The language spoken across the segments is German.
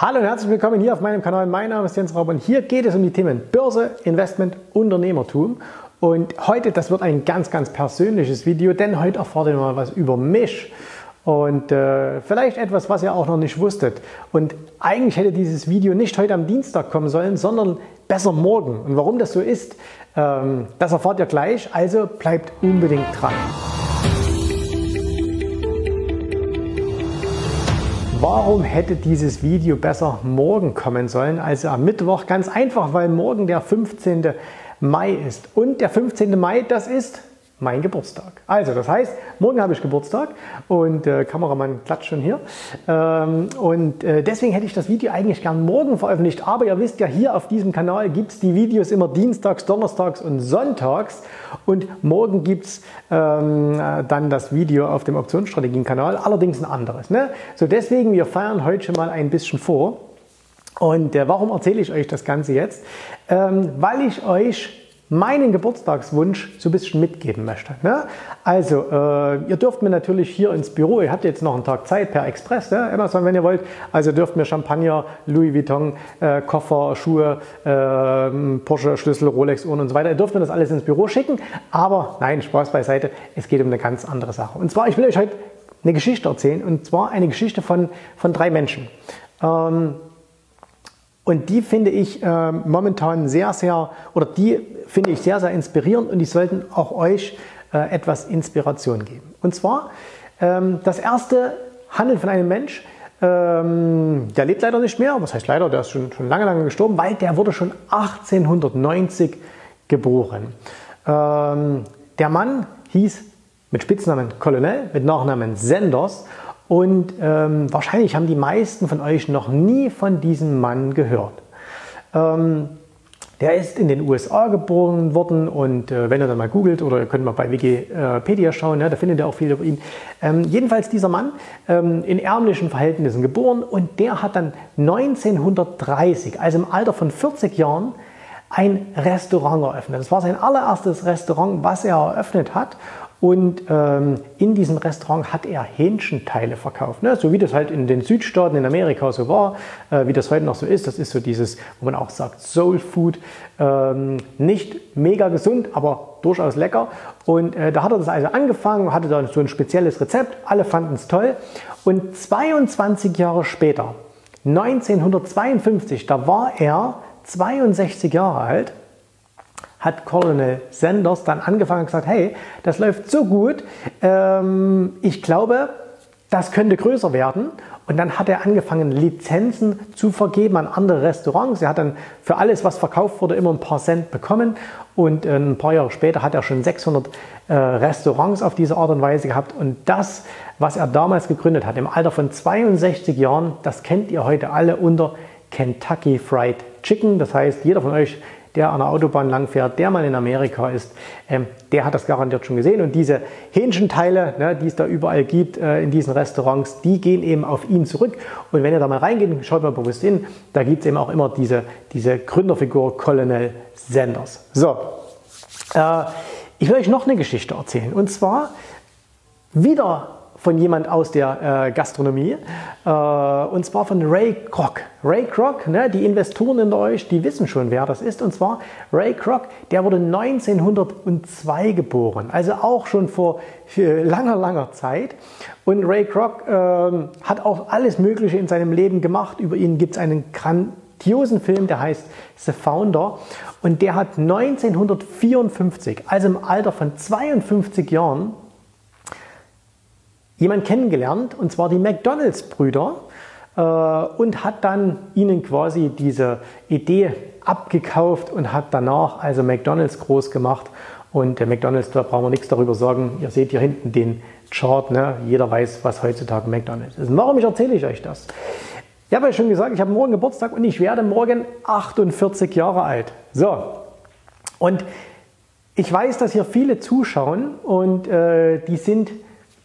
Hallo und herzlich willkommen hier auf meinem Kanal. Mein Name ist Jens Raub und hier geht es um die Themen Börse, Investment, Unternehmertum. Und heute, das wird ein ganz, ganz persönliches Video, denn heute erfahrt ihr mal was über mich und äh, vielleicht etwas, was ihr auch noch nicht wusstet. Und eigentlich hätte dieses Video nicht heute am Dienstag kommen sollen, sondern besser morgen. Und warum das so ist, ähm, das erfahrt ihr gleich. Also bleibt unbedingt dran. Warum hätte dieses Video besser morgen kommen sollen als am Mittwoch? Ganz einfach, weil morgen der 15. Mai ist. Und der 15. Mai, das ist mein Geburtstag. Also, das heißt, morgen habe ich Geburtstag und äh, Kameramann klatscht schon hier. Ähm, und äh, deswegen hätte ich das Video eigentlich gern morgen veröffentlicht. Aber ihr wisst ja, hier auf diesem Kanal gibt es die Videos immer dienstags, donnerstags und sonntags. Und morgen gibt es ähm, äh, dann das Video auf dem Optionsstrategien-Kanal, allerdings ein anderes. Ne? So, deswegen, wir feiern heute schon mal ein bisschen vor. Und äh, warum erzähle ich euch das Ganze jetzt? Ähm, weil ich euch meinen Geburtstagswunsch so ein bisschen mitgeben möchte. Ne? Also, äh, ihr dürft mir natürlich hier ins Büro, ihr habt jetzt noch einen Tag Zeit per Express, ne? Amazon, wenn ihr wollt, also dürft mir Champagner, Louis Vuitton, äh, Koffer, Schuhe, äh, Porsche, Schlüssel, Rolex, Uhren und so weiter, ihr dürft mir das alles ins Büro schicken, aber nein, Spaß beiseite, es geht um eine ganz andere Sache. Und zwar, ich will euch heute eine Geschichte erzählen, und zwar eine Geschichte von, von drei Menschen. Ähm, und die finde ich äh, momentan sehr, sehr, oder die finde ich sehr, sehr inspirierend und die sollten auch euch äh, etwas Inspiration geben. Und zwar, ähm, das erste handelt von einem Mensch, ähm, der lebt leider nicht mehr. Was heißt leider? Der ist schon, schon lange, lange gestorben, weil der wurde schon 1890 geboren. Ähm, der Mann hieß mit Spitznamen Colonel, mit Nachnamen Senders und ähm, wahrscheinlich haben die meisten von euch noch nie von diesem Mann gehört. Ähm, der ist in den USA geboren worden und äh, wenn ihr dann mal googelt oder ihr könnt mal bei Wikipedia schauen, ja, da findet ihr auch viel über ihn. Ähm, jedenfalls dieser Mann ähm, in ärmlichen Verhältnissen geboren und der hat dann 1930, also im Alter von 40 Jahren, ein Restaurant eröffnet. Das war sein allererstes Restaurant, was er eröffnet hat. Und ähm, in diesem Restaurant hat er Hähnchenteile verkauft. Ne? So wie das halt in den Südstaaten in Amerika so war, äh, wie das heute noch so ist. Das ist so dieses, wo man auch sagt, Soul Food. Ähm, nicht mega gesund, aber durchaus lecker. Und äh, da hat er das also angefangen, hatte dann so ein spezielles Rezept. Alle fanden es toll. Und 22 Jahre später, 1952, da war er 62 Jahre alt hat Colonel Sanders dann angefangen und gesagt, hey, das läuft so gut, ähm, ich glaube, das könnte größer werden. Und dann hat er angefangen, Lizenzen zu vergeben an andere Restaurants. Er hat dann für alles, was verkauft wurde, immer ein paar Cent bekommen. Und äh, ein paar Jahre später hat er schon 600 äh, Restaurants auf diese Art und Weise gehabt. Und das, was er damals gegründet hat, im Alter von 62 Jahren, das kennt ihr heute alle unter Kentucky Fried Chicken. Das heißt, jeder von euch, der an der Autobahn langfährt, der mal in Amerika ist, ähm, der hat das garantiert schon gesehen. Und diese Hähnchenteile, ne, die es da überall gibt äh, in diesen Restaurants, die gehen eben auf ihn zurück. Und wenn ihr da mal reingeht, schaut mal bewusst hin, da gibt es eben auch immer diese, diese Gründerfigur Colonel Sanders. So, äh, ich will euch noch eine Geschichte erzählen. Und zwar wieder von jemand aus der äh, Gastronomie äh, und zwar von Ray Kroc. Ray Kroc, ne, die Investoren in euch, die wissen schon, wer das ist. Und zwar Ray Kroc, der wurde 1902 geboren, also auch schon vor langer, langer Zeit. Und Ray Kroc äh, hat auch alles Mögliche in seinem Leben gemacht. Über ihn gibt es einen grandiosen Film, der heißt The Founder. Und der hat 1954, also im Alter von 52 Jahren, jemand kennengelernt, und zwar die McDonalds-Brüder, und hat dann ihnen quasi diese Idee abgekauft und hat danach also McDonalds groß gemacht. Und der McDonalds, da brauchen wir nichts darüber sagen. Ihr seht hier hinten den Chart. Ne? Jeder weiß, was heutzutage McDonalds ist. Und warum erzähle ich euch das? Ich habe ja schon gesagt, ich habe morgen Geburtstag und ich werde morgen 48 Jahre alt. So. Und ich weiß, dass hier viele zuschauen und äh, die sind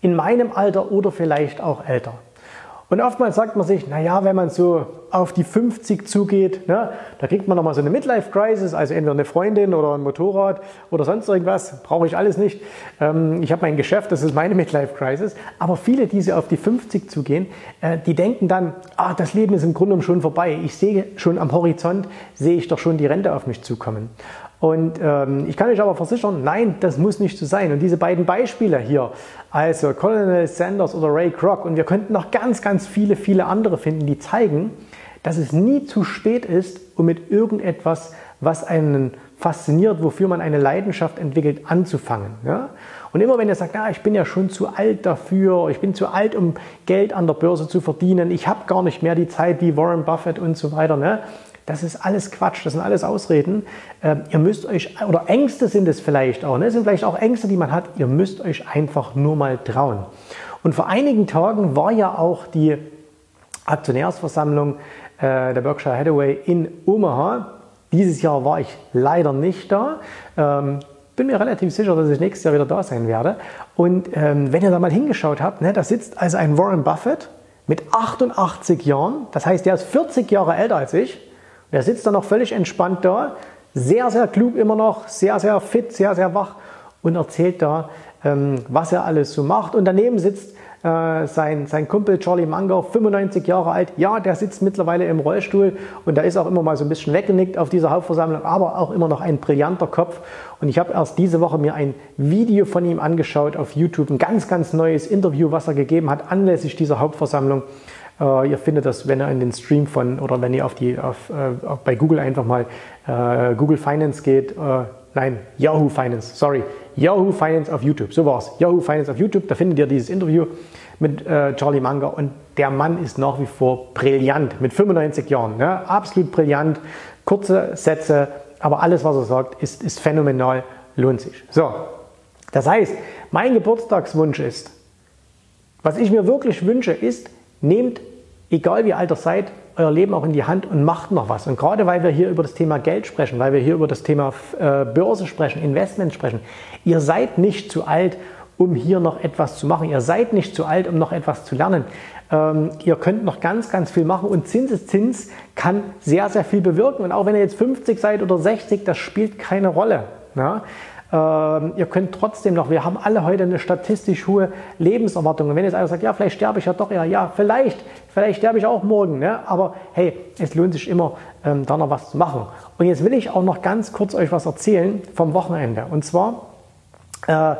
in meinem Alter oder vielleicht auch älter. Und oftmals sagt man sich, naja, wenn man so auf die 50 zugeht, ne, da kriegt man nochmal so eine Midlife-Crisis, also entweder eine Freundin oder ein Motorrad oder sonst irgendwas, brauche ich alles nicht. Ähm, ich habe mein Geschäft, das ist meine Midlife-Crisis. Aber viele, die so auf die 50 zugehen, äh, die denken dann, ah, das Leben ist im Grunde schon vorbei. Ich sehe schon am Horizont, sehe ich doch schon die Rente auf mich zukommen. Und ähm, ich kann euch aber versichern, nein, das muss nicht so sein. Und diese beiden Beispiele hier, also Colonel Sanders oder Ray Kroc, und wir könnten noch ganz, ganz viele, viele andere finden, die zeigen, dass es nie zu spät ist, um mit irgendetwas, was einen fasziniert, wofür man eine Leidenschaft entwickelt, anzufangen. Ja? Und immer wenn ihr sagt, ja, ich bin ja schon zu alt dafür, ich bin zu alt, um Geld an der Börse zu verdienen, ich habe gar nicht mehr die Zeit wie Warren Buffett und so weiter, ne? Das ist alles Quatsch, das sind alles Ausreden. Ähm, ihr müsst euch, oder Ängste sind es vielleicht auch, ne? das sind vielleicht auch Ängste, die man hat. Ihr müsst euch einfach nur mal trauen. Und vor einigen Tagen war ja auch die Aktionärsversammlung äh, der Berkshire Hathaway in Omaha. Dieses Jahr war ich leider nicht da. Ähm, bin mir relativ sicher, dass ich nächstes Jahr wieder da sein werde. Und ähm, wenn ihr da mal hingeschaut habt, ne, da sitzt also ein Warren Buffett mit 88 Jahren. Das heißt, der ist 40 Jahre älter als ich. Der sitzt da noch völlig entspannt da, sehr, sehr klug immer noch, sehr, sehr fit, sehr, sehr wach und erzählt da, ähm, was er alles so macht. Und daneben sitzt äh, sein, sein Kumpel Charlie Munger, 95 Jahre alt. Ja, der sitzt mittlerweile im Rollstuhl und da ist auch immer mal so ein bisschen weggenickt auf dieser Hauptversammlung, aber auch immer noch ein brillanter Kopf. Und ich habe erst diese Woche mir ein Video von ihm angeschaut auf YouTube, ein ganz, ganz neues Interview, was er gegeben hat anlässlich dieser Hauptversammlung. Äh, ihr findet das, wenn ihr in den Stream von oder wenn ihr auf die auf, äh, bei Google einfach mal äh, Google Finance geht. Äh, nein, Yahoo Finance, sorry. Yahoo Finance auf YouTube. So war's. Yahoo Finance auf YouTube, da findet ihr dieses Interview mit äh, Charlie Munger und der Mann ist nach wie vor brillant mit 95 Jahren. Ne? Absolut brillant, kurze Sätze, aber alles, was er sagt, ist, ist phänomenal, lohnt sich. So, das heißt, mein Geburtstagswunsch ist, was ich mir wirklich wünsche, ist, Nehmt, egal wie alt ihr seid, euer Leben auch in die Hand und macht noch was. Und gerade weil wir hier über das Thema Geld sprechen, weil wir hier über das Thema äh, Börse sprechen, Investment sprechen, ihr seid nicht zu alt, um hier noch etwas zu machen. Ihr seid nicht zu alt, um noch etwas zu lernen. Ähm, ihr könnt noch ganz, ganz viel machen und Zinseszins kann sehr, sehr viel bewirken. Und auch wenn ihr jetzt 50 seid oder 60, das spielt keine Rolle. Ja? Ähm, ihr könnt trotzdem noch, wir haben alle heute eine statistisch hohe Lebenserwartung. Und wenn jetzt einer sagt, ja, vielleicht sterbe ich ja doch, ja, ja, vielleicht, vielleicht sterbe ich auch morgen, ne? aber hey, es lohnt sich immer, ähm, da noch was zu machen. Und jetzt will ich auch noch ganz kurz euch was erzählen vom Wochenende. Und zwar, äh,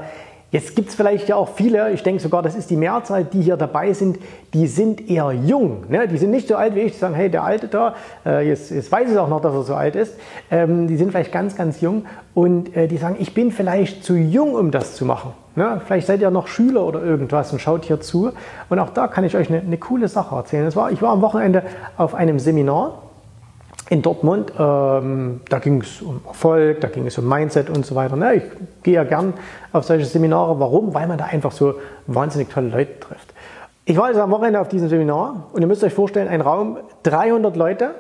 Jetzt gibt es vielleicht ja auch viele, ich denke sogar, das ist die Mehrzahl, die hier dabei sind, die sind eher jung. Ne? Die sind nicht so alt wie ich, die sagen, hey, der Alte da, äh, jetzt, jetzt weiß ich auch noch, dass er so alt ist. Ähm, die sind vielleicht ganz, ganz jung und äh, die sagen, ich bin vielleicht zu jung, um das zu machen. Ne? Vielleicht seid ihr noch Schüler oder irgendwas und schaut hier zu. Und auch da kann ich euch eine, eine coole Sache erzählen. War, ich war am Wochenende auf einem Seminar in Dortmund, ähm, da ging es um Erfolg, da ging es um Mindset und so weiter. Ne? Ich gehe ja gern auf solche Seminare. Warum? Weil man da einfach so wahnsinnig tolle Leute trifft. Ich war also am Wochenende auf diesem Seminar und ihr müsst euch vorstellen, ein Raum, 300 Leute,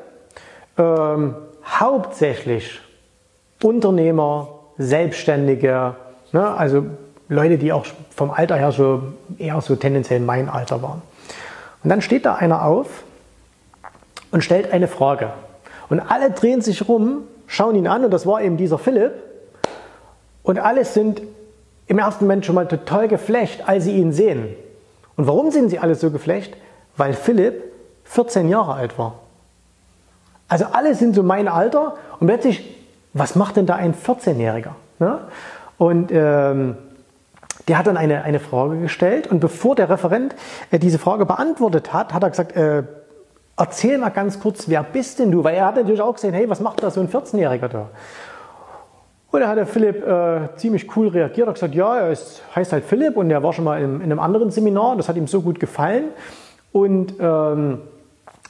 ähm, hauptsächlich Unternehmer, Selbstständige, ne? also Leute, die auch vom Alter her so eher so tendenziell mein Alter waren. Und dann steht da einer auf und stellt eine Frage. Und alle drehen sich rum, schauen ihn an und das war eben dieser Philipp. Und alle sind im ersten Moment schon mal total geflecht, als sie ihn sehen. Und warum sind sie alle so geflecht? Weil Philipp 14 Jahre alt war. Also alle sind so mein Alter und plötzlich, was macht denn da ein 14-Jähriger? Ne? Und ähm, der hat dann eine, eine Frage gestellt und bevor der Referent äh, diese Frage beantwortet hat, hat er gesagt, äh, erzähl mal ganz kurz, wer bist denn du? Weil er hat natürlich auch gesehen, hey, was macht da so ein 14-Jähriger da? Und da hat der Philipp äh, ziemlich cool reagiert, hat gesagt, ja, er ist, heißt halt Philipp und er war schon mal in, in einem anderen Seminar, das hat ihm so gut gefallen. Und ähm,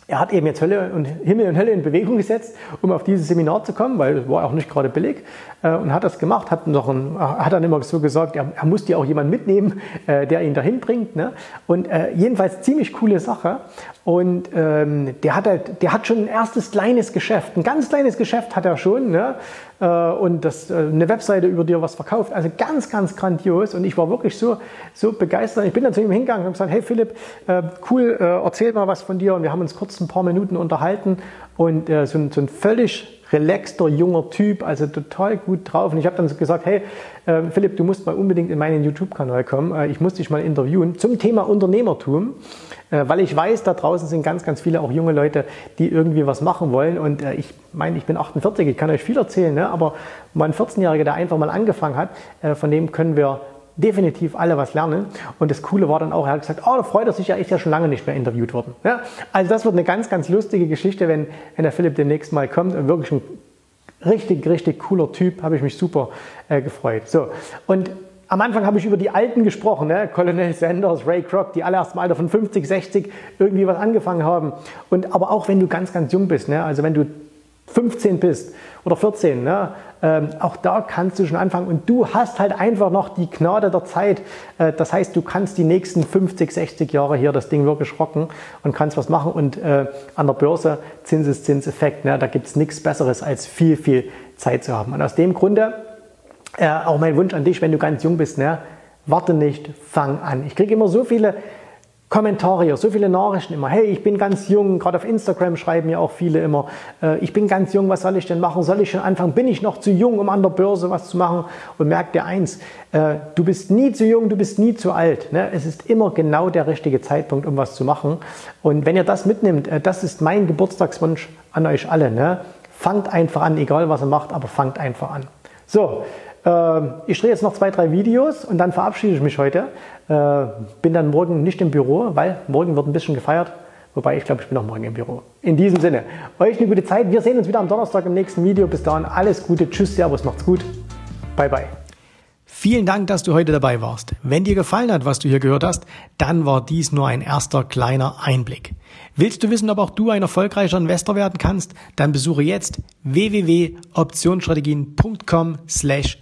er hat eben jetzt Hölle und Himmel und Hölle in Bewegung gesetzt, um auf dieses Seminar zu kommen, weil es war auch nicht gerade billig äh, und hat das gemacht, hat, noch ein, hat dann immer so gesagt, er, er musste ja auch jemanden mitnehmen, äh, der ihn dahin bringt. Ne? Und äh, jedenfalls ziemlich coole Sache. Und ähm, der, hat halt, der hat schon ein erstes kleines Geschäft, ein ganz kleines Geschäft hat er schon. Ne? Äh, und das, äh, eine Webseite, über die er was verkauft. Also ganz, ganz grandios. Und ich war wirklich so, so begeistert. Ich bin dann zu ihm hingegangen und gesagt, hey Philipp, äh, cool, äh, erzähl mal was von dir. Und wir haben uns kurz ein paar Minuten unterhalten. Und äh, so, ein, so ein völlig relaxter, junger Typ, also total gut drauf. Und ich habe dann gesagt, hey äh, Philipp, du musst mal unbedingt in meinen YouTube-Kanal kommen. Äh, ich muss dich mal interviewen zum Thema Unternehmertum, äh, weil ich weiß, da draußen sind ganz, ganz viele auch junge Leute, die irgendwie was machen wollen. Und äh, ich meine, ich bin 48, ich kann euch viel erzählen, ne? aber mein 14-Jähriger, der einfach mal angefangen hat, äh, von dem können wir definitiv alle was lernen. Und das Coole war dann auch, er hat gesagt, oh, da freut er sich ja, ist ja schon lange nicht mehr interviewt worden. Ja, also das wird eine ganz, ganz lustige Geschichte, wenn, wenn der Philipp demnächst mal kommt und wirklich ein richtig, richtig cooler Typ, habe ich mich super äh, gefreut. So, und am Anfang habe ich über die Alten gesprochen, ne? Colonel Sanders, Ray Kroc, die alle erst im Alter von 50, 60 irgendwie was angefangen haben. Und aber auch wenn du ganz, ganz jung bist, ne? also wenn du 15 bist oder 14, ne? Ähm, auch da kannst du schon anfangen und du hast halt einfach noch die Gnade der Zeit. Äh, das heißt, du kannst die nächsten 50, 60 Jahre hier das Ding wirklich rocken und kannst was machen und äh, an der Börse Zinseszinseffekt, ne? da gibt es nichts Besseres als viel, viel Zeit zu haben. Und aus dem Grunde äh, auch mein Wunsch an dich, wenn du ganz jung bist, ne? warte nicht, fang an. Ich kriege immer so viele Kommentare, so viele Nachrichten immer. Hey, ich bin ganz jung, gerade auf Instagram schreiben ja auch viele immer, äh, ich bin ganz jung, was soll ich denn machen? Soll ich schon anfangen? Bin ich noch zu jung, um an der Börse was zu machen? Und merk dir eins, äh, du bist nie zu jung, du bist nie zu alt. Ne? Es ist immer genau der richtige Zeitpunkt, um was zu machen. Und wenn ihr das mitnimmt, äh, das ist mein Geburtstagswunsch an euch alle. Ne? Fangt einfach an, egal was ihr macht, aber fangt einfach an. So, ich drehe jetzt noch zwei, drei Videos und dann verabschiede ich mich heute. Äh, bin dann morgen nicht im Büro, weil morgen wird ein bisschen gefeiert. Wobei ich glaube, ich bin auch morgen im Büro. In diesem Sinne, euch eine gute Zeit. Wir sehen uns wieder am Donnerstag im nächsten Video. Bis dahin alles Gute. Tschüss, Servus, macht's gut. Bye, bye. Vielen Dank, dass du heute dabei warst. Wenn dir gefallen hat, was du hier gehört hast, dann war dies nur ein erster kleiner Einblick. Willst du wissen, ob auch du ein erfolgreicher Investor werden kannst? Dann besuche jetzt www.optionsstrategien.com slash